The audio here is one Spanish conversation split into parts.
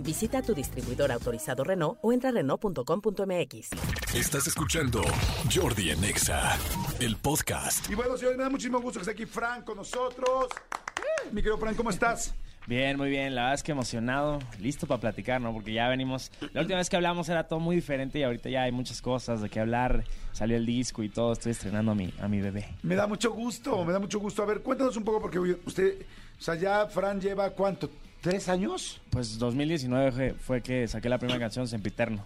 Visita tu distribuidor autorizado Renault o entra a Renault.com.mx. Estás escuchando Jordi en Exa, el podcast. Y bueno, señores, me da muchísimo gusto que esté aquí Frank con nosotros. Mi querido Frank, ¿cómo estás? Bien, muy bien. La verdad es que emocionado, listo para platicar, ¿no? Porque ya venimos. La última vez que hablamos era todo muy diferente y ahorita ya hay muchas cosas de qué hablar. Salió el disco y todo. Estoy estrenando a mi, a mi bebé. Me da mucho gusto, me da mucho gusto. A ver, cuéntanos un poco, porque usted, o sea, ya Fran lleva cuánto, ¿tres años? Pues 2019 fue, que saqué la primera canción, Sempiterno.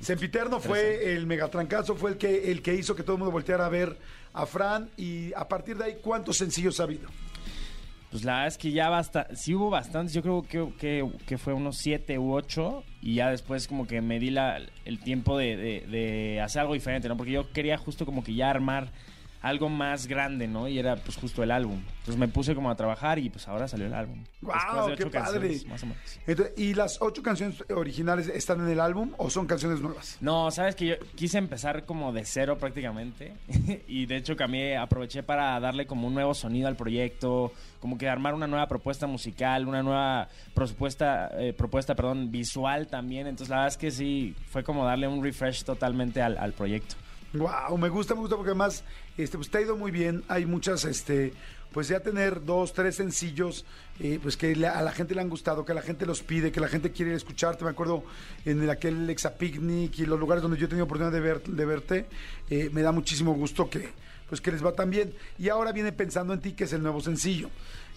Sempiterno fue el megatrancazo, fue el que, el que hizo que todo el mundo volteara a ver a Fran. Y a partir de ahí, ¿cuántos sencillos ha habido? Pues la verdad es que ya basta, sí hubo bastantes, yo creo que, que, que fue unos siete u ocho y ya después como que me di la, el tiempo de, de, de hacer algo diferente, ¿no? Porque yo quería justo como que ya armar algo más grande, ¿no? Y era pues justo el álbum. Entonces me puse como a trabajar y pues ahora salió el álbum. ¡Wow! ¡Qué padre! Entonces, ¿Y las ocho canciones originales están en el álbum o son canciones nuevas? No, sabes que yo quise empezar como de cero prácticamente y de hecho cambié, aproveché para darle como un nuevo sonido al proyecto, como que armar una nueva propuesta musical, una nueva propuesta, eh, propuesta perdón, visual también. Entonces la verdad es que sí, fue como darle un refresh totalmente al, al proyecto. Wow, me gusta, me gusta porque además este, pues te ha ido muy bien. Hay muchas, este, pues ya tener dos, tres sencillos, eh, pues que a la gente le han gustado, que la gente los pide, que la gente quiere escucharte. Me acuerdo en el, aquel Exa Picnic y los lugares donde yo he tenido oportunidad de, ver, de verte, eh, me da muchísimo gusto que, pues que les va tan bien. Y ahora viene pensando en ti, que es el nuevo sencillo.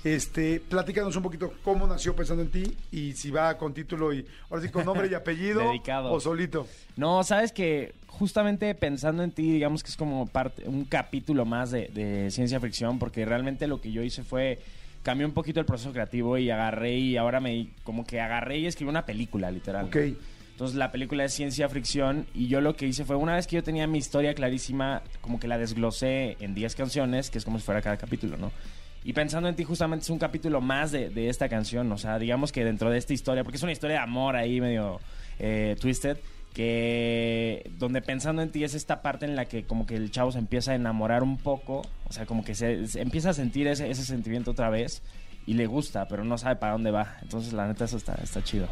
Este, platícanos un poquito cómo nació Pensando en ti y si va con título y ahora sí con nombre y apellido Dedicado. o solito. No, sabes que justamente pensando en ti, digamos que es como parte, un capítulo más de, de ciencia ficción, porque realmente lo que yo hice fue cambié un poquito el proceso creativo y agarré y ahora me como que agarré y escribí una película, literal. Ok. Entonces la película es ciencia ficción y yo lo que hice fue una vez que yo tenía mi historia clarísima, como que la desglosé en 10 canciones, que es como si fuera cada capítulo, ¿no? Y pensando en ti justamente es un capítulo más de, de esta canción, o sea, digamos que dentro de esta historia, porque es una historia de amor ahí medio eh, twisted, que donde pensando en ti es esta parte en la que como que el chavo se empieza a enamorar un poco, o sea, como que se, se empieza a sentir ese, ese sentimiento otra vez y le gusta, pero no sabe para dónde va. Entonces, la neta, eso está, está chido.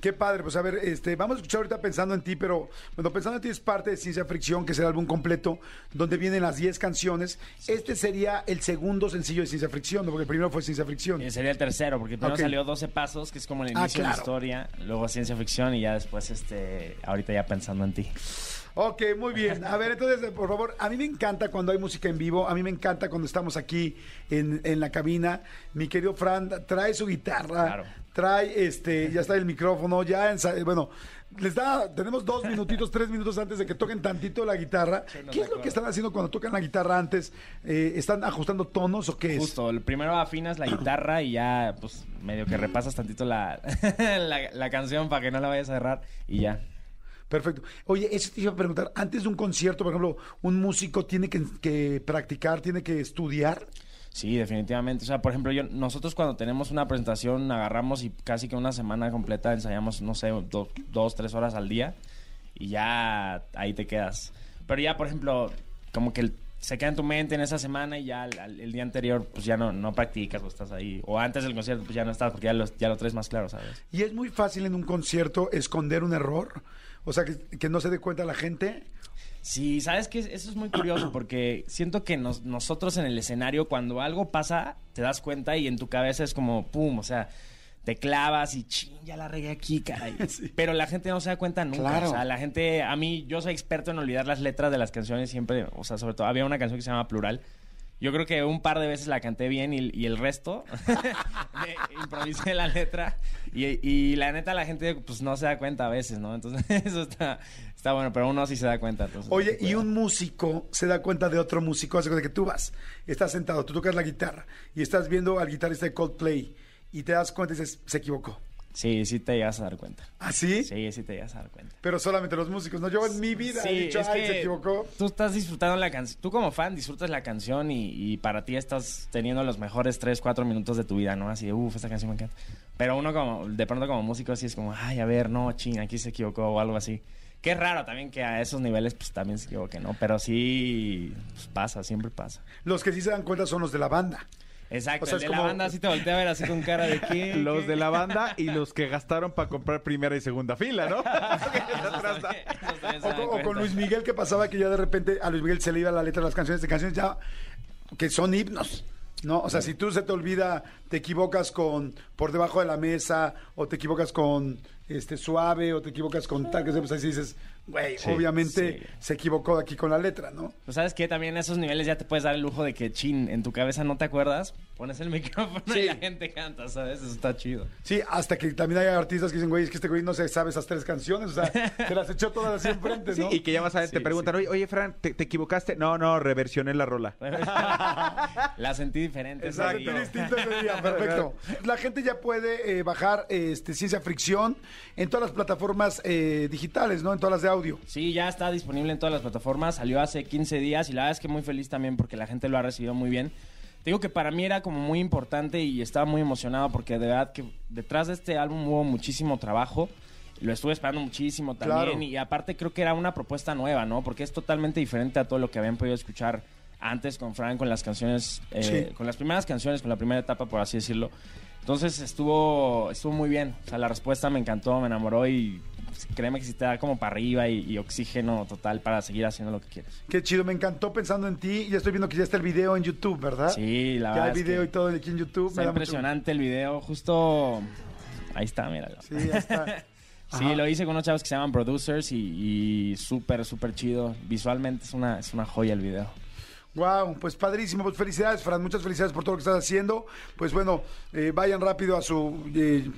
Qué padre, pues a ver, este, vamos a escuchar ahorita Pensando en ti, pero bueno, Pensando en ti es parte de Ciencia Fricción, que es el álbum completo, donde vienen las 10 canciones. Este sería el segundo sencillo de Ciencia Fricción, ¿no? porque el primero fue Ciencia Fricción. Eh, sería el tercero, porque primero salió 12 pasos, que es como el Ah, inicio de la historia, luego ciencia ficción y ya después, este, ahorita ya pensando en ti. Ok, muy bien. A ver, entonces, por favor, a mí me encanta cuando hay música en vivo, a mí me encanta cuando estamos aquí en, en la cabina. Mi querido Fran trae su guitarra, Claro. trae, este, ya está el micrófono, ya, ensa- bueno, les da, tenemos dos minutitos, tres minutos antes de que toquen tantito la guitarra. ¿Qué es lo que están haciendo cuando tocan la guitarra antes? Eh, ¿Están ajustando tonos o qué es? Justo, el primero afinas la guitarra y ya, pues, medio que repasas tantito la, la, la canción para que no la vayas a cerrar y ya. Perfecto. Oye, eso te iba a preguntar, antes de un concierto, por ejemplo, un músico tiene que, practicar, tiene que estudiar. Sí, definitivamente. O sea, por ejemplo, yo, nosotros cuando tenemos una presentación agarramos y casi que una semana completa ensayamos, no sé, do- dos, tres horas al día y ya ahí te quedas. Pero ya, por ejemplo, como que el- se queda en tu mente en esa semana y ya al- al- el, día anterior pues ya no, no practicas o estás ahí. O antes del concierto pues ya no estás porque ya lo, ya lo traes más claro, ¿sabes? Y es muy fácil en un concierto esconder un error, o sea, que, que no se dé cuenta la gente. Sí, sabes que eso es muy curioso porque siento que nos- nosotros en el escenario cuando algo pasa te das cuenta y en tu cabeza es como pum, o sea, te clavas y ching, ya la regué aquí, caray. Pero la gente no se da cuenta nunca. Claro. O sea, la gente, a mí, yo soy experto en olvidar las letras de las canciones siempre, o sea, sobre todo, había una canción que se llama Plural. Yo creo que un par de veces la canté bien y, y el resto improvisé la letra y, y la neta la gente pues no se da cuenta a veces, ¿no? Entonces eso está, está bueno, pero uno sí se da cuenta. entonces, Oye, y cuidado. un músico se da cuenta de otro músico, hace que tú vas, estás sentado, tú tocas la guitarra y estás viendo al guitarrista de Coldplay y te das cuenta y dices, se equivocó. Sí, sí te llegas a dar cuenta. ¿Ah, sí? Sí, sí te llegas a dar cuenta. Pero solamente los músicos, ¿no? Yo en mi vida he dicho, ay, se equivocó. Tú estás disfrutando la canción. Tú como fan disfrutas la canción y, y, para ti estás teniendo los mejores 3, 4 minutos de tu vida, ¿no? Así de, uff, esta canción me encanta. Pero uno como, de pronto como músico así es como, ay, a ver, no, ching, aquí se equivocó o algo así. Que es raro también que a esos niveles pues también se equivoque, ¿no? Pero sí pues, pasa, siempre pasa. Los que sí se dan cuenta son los de la banda. Exacto, o sea, el de la banda así te voltea a ver así con cara de qué. Los de la banda y los que gastaron para comprar primera y segunda fila, ¿no? o, con, o, con Luis Miguel que pasaba que ya de repente a Luis Miguel se le iba la letra de las canciones de canciones ya que son himnos. No, o sea, si tú se te olvida, te equivocas con por debajo de la mesa o te equivocas con este suave o te equivocas con tal que pues ahí dices, güey, obviamente se equivocó aquí con la letra, ¿no? Pues sabes que también en esos niveles ya te puedes dar el lujo de que, chin, en tu cabeza no te acuerdas, pones el micrófono y la gente canta, ¿sabes? Eso está chido. Sí, hasta que también hay artistas que dicen, güey, es que este güey no se sabe esas tres canciones, o sea, se las echó todas así enfrente, ¿no? y que ya vas a ver, te preguntan, oye, oye, Fran, ¿te, equivocaste? No, no, reversioné la rola. la sentí diferente. Exacto. distinta ese día, perfecto. La gente ya puede eh, bajar este, Ciencia Fricción en todas las plataformas eh, digitales, ¿no? En todas las de audio. Sí, ya está disponible en todas las plataformas. Salió hace 15 días y la verdad es que muy feliz también porque la gente lo ha recibido muy bien. Te digo que para mí era como muy importante y estaba muy emocionado porque de verdad que detrás de este álbum hubo muchísimo trabajo. Lo estuve esperando muchísimo también y aparte creo que era una propuesta nueva, ¿no? Porque es totalmente diferente a todo lo que habían podido escuchar antes con Frank, con las canciones, eh, con las primeras canciones, con la primera etapa, por así decirlo. Entonces estuvo, estuvo muy bien. O sea, la respuesta me encantó, me enamoró y créeme que si te da como para arriba y, oxígeno total para seguir haciendo lo que quieres. Qué chido, me encantó pensando en ti. Ya estoy viendo que ya está el video en YouTube, ¿verdad? Sí, la verdad. Ya el video y todo aquí en YouTube. Está impresionante el video. Justo ahí está, míralo. Sí, ahí está. Sí, lo hice con unos chavos que se llaman Producers y, y súper, súper chido. Visualmente es una, es una joya el video. Wow, pues padrísimo, pues felicidades, Fran, muchas felicidades por todo lo que estás haciendo. Pues bueno, eh, vayan rápido a su eh,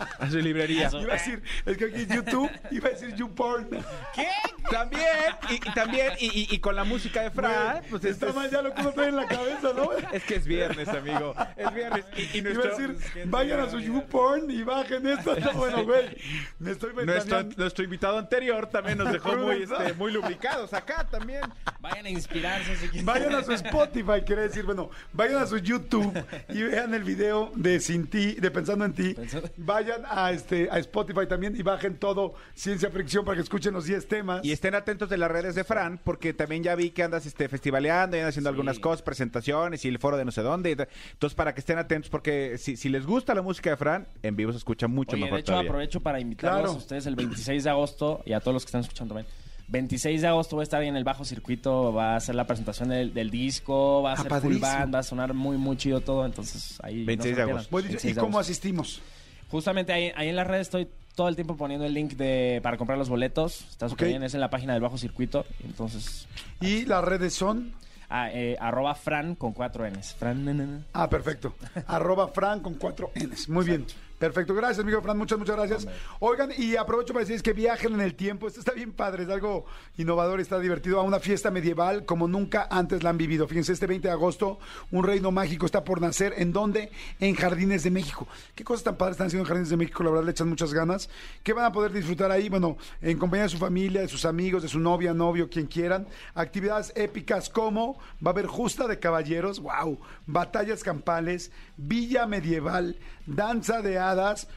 a su librería. Iba a decir, es que aquí en YouTube iba a decir YouPorn. ¿Qué? También, y, también, y, con la música de Fran, pues está mal ya lo que uno trae en la cabeza, ¿no? Es que es viernes, amigo. Es viernes. Y, Iba a decir, vayan a su YouPorn y bajen esto. bueno, güey. Me estoy nuestro, nuestro invitado anterior también nos dejó muy, este, muy lubricados acá también. Vayan a inspirar Vayan a su Spotify, quiere decir, bueno, vayan a su YouTube y vean el video de Sin Ti, de Pensando en Ti. Vayan a este a Spotify también y bajen todo Ciencia Fricción para que escuchen los 10 temas. Y estén atentos de las redes de Fran, porque también ya vi que andas este festivaleando y haciendo algunas cosas, presentaciones y el foro de no sé dónde. Entonces, para que estén atentos, porque si, si les gusta la música de Fran, en vivo se escucha mucho mejor. De hecho, aprovecho para invitarlos a ustedes el 26 de agosto y a todos los que están escuchando también 26 de agosto voy a estar ahí en el bajo circuito, va a ser la presentación del, disco, va a ah, ser full band, va a sonar muy, muy chido todo, entonces ahí 26 de agosto. ¿Y cómo asistimos? Justamente ahí, ahí en las redes estoy todo el tiempo poniendo el link de para comprar los boletos. Está súper bien, es en la página del Bajo Circuito. Entonces. ¿Y las redes son? Ah, eh, arroba Fran con cuatro Ns. Fran. Ah, perfecto. arroba Fran con cuatro Ns. Muy bien. Perfecto, gracias, amigo Fran, muchas, muchas gracias. Oigan, y aprovecho para decirles que viajen en el tiempo. Esto está bien padre, es algo innovador, está divertido. A una fiesta medieval como nunca antes la han vivido. Fíjense, este 20 de agosto, un reino mágico está por nacer. ¿En dónde? En Jardines de México. ¿Qué cosas tan padres están haciendo en Jardines de México? La verdad, le echan muchas ganas. ¿Qué van a poder disfrutar ahí? Bueno, en compañía de su familia, de sus amigos, de su novia, novio, quien quieran. Actividades épicas como va a haber justa de caballeros, wow, batallas campales, villa medieval, danza de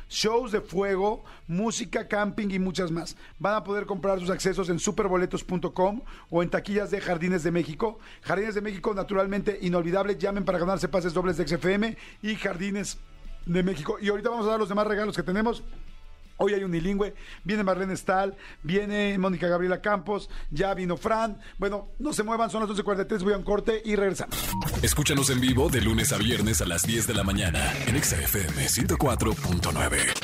shows de fuego, música, camping y muchas más. Van a poder comprar sus accesos en superboletos.com o en taquillas de Jardines de México. Jardines de México, naturalmente inolvidable. Llamen para ganarse pases dobles de XFM y Jardines de México. Y ahorita vamos a dar los demás regalos que tenemos. Hoy hay unilingüe, viene Marlene Stahl, viene Mónica Gabriela Campos, ya vino Fran. Bueno, no se muevan, son las 12.43, voy a un corte y regresamos. Escúchanos en vivo de lunes a viernes a las 10 de la mañana en XFM 104.9.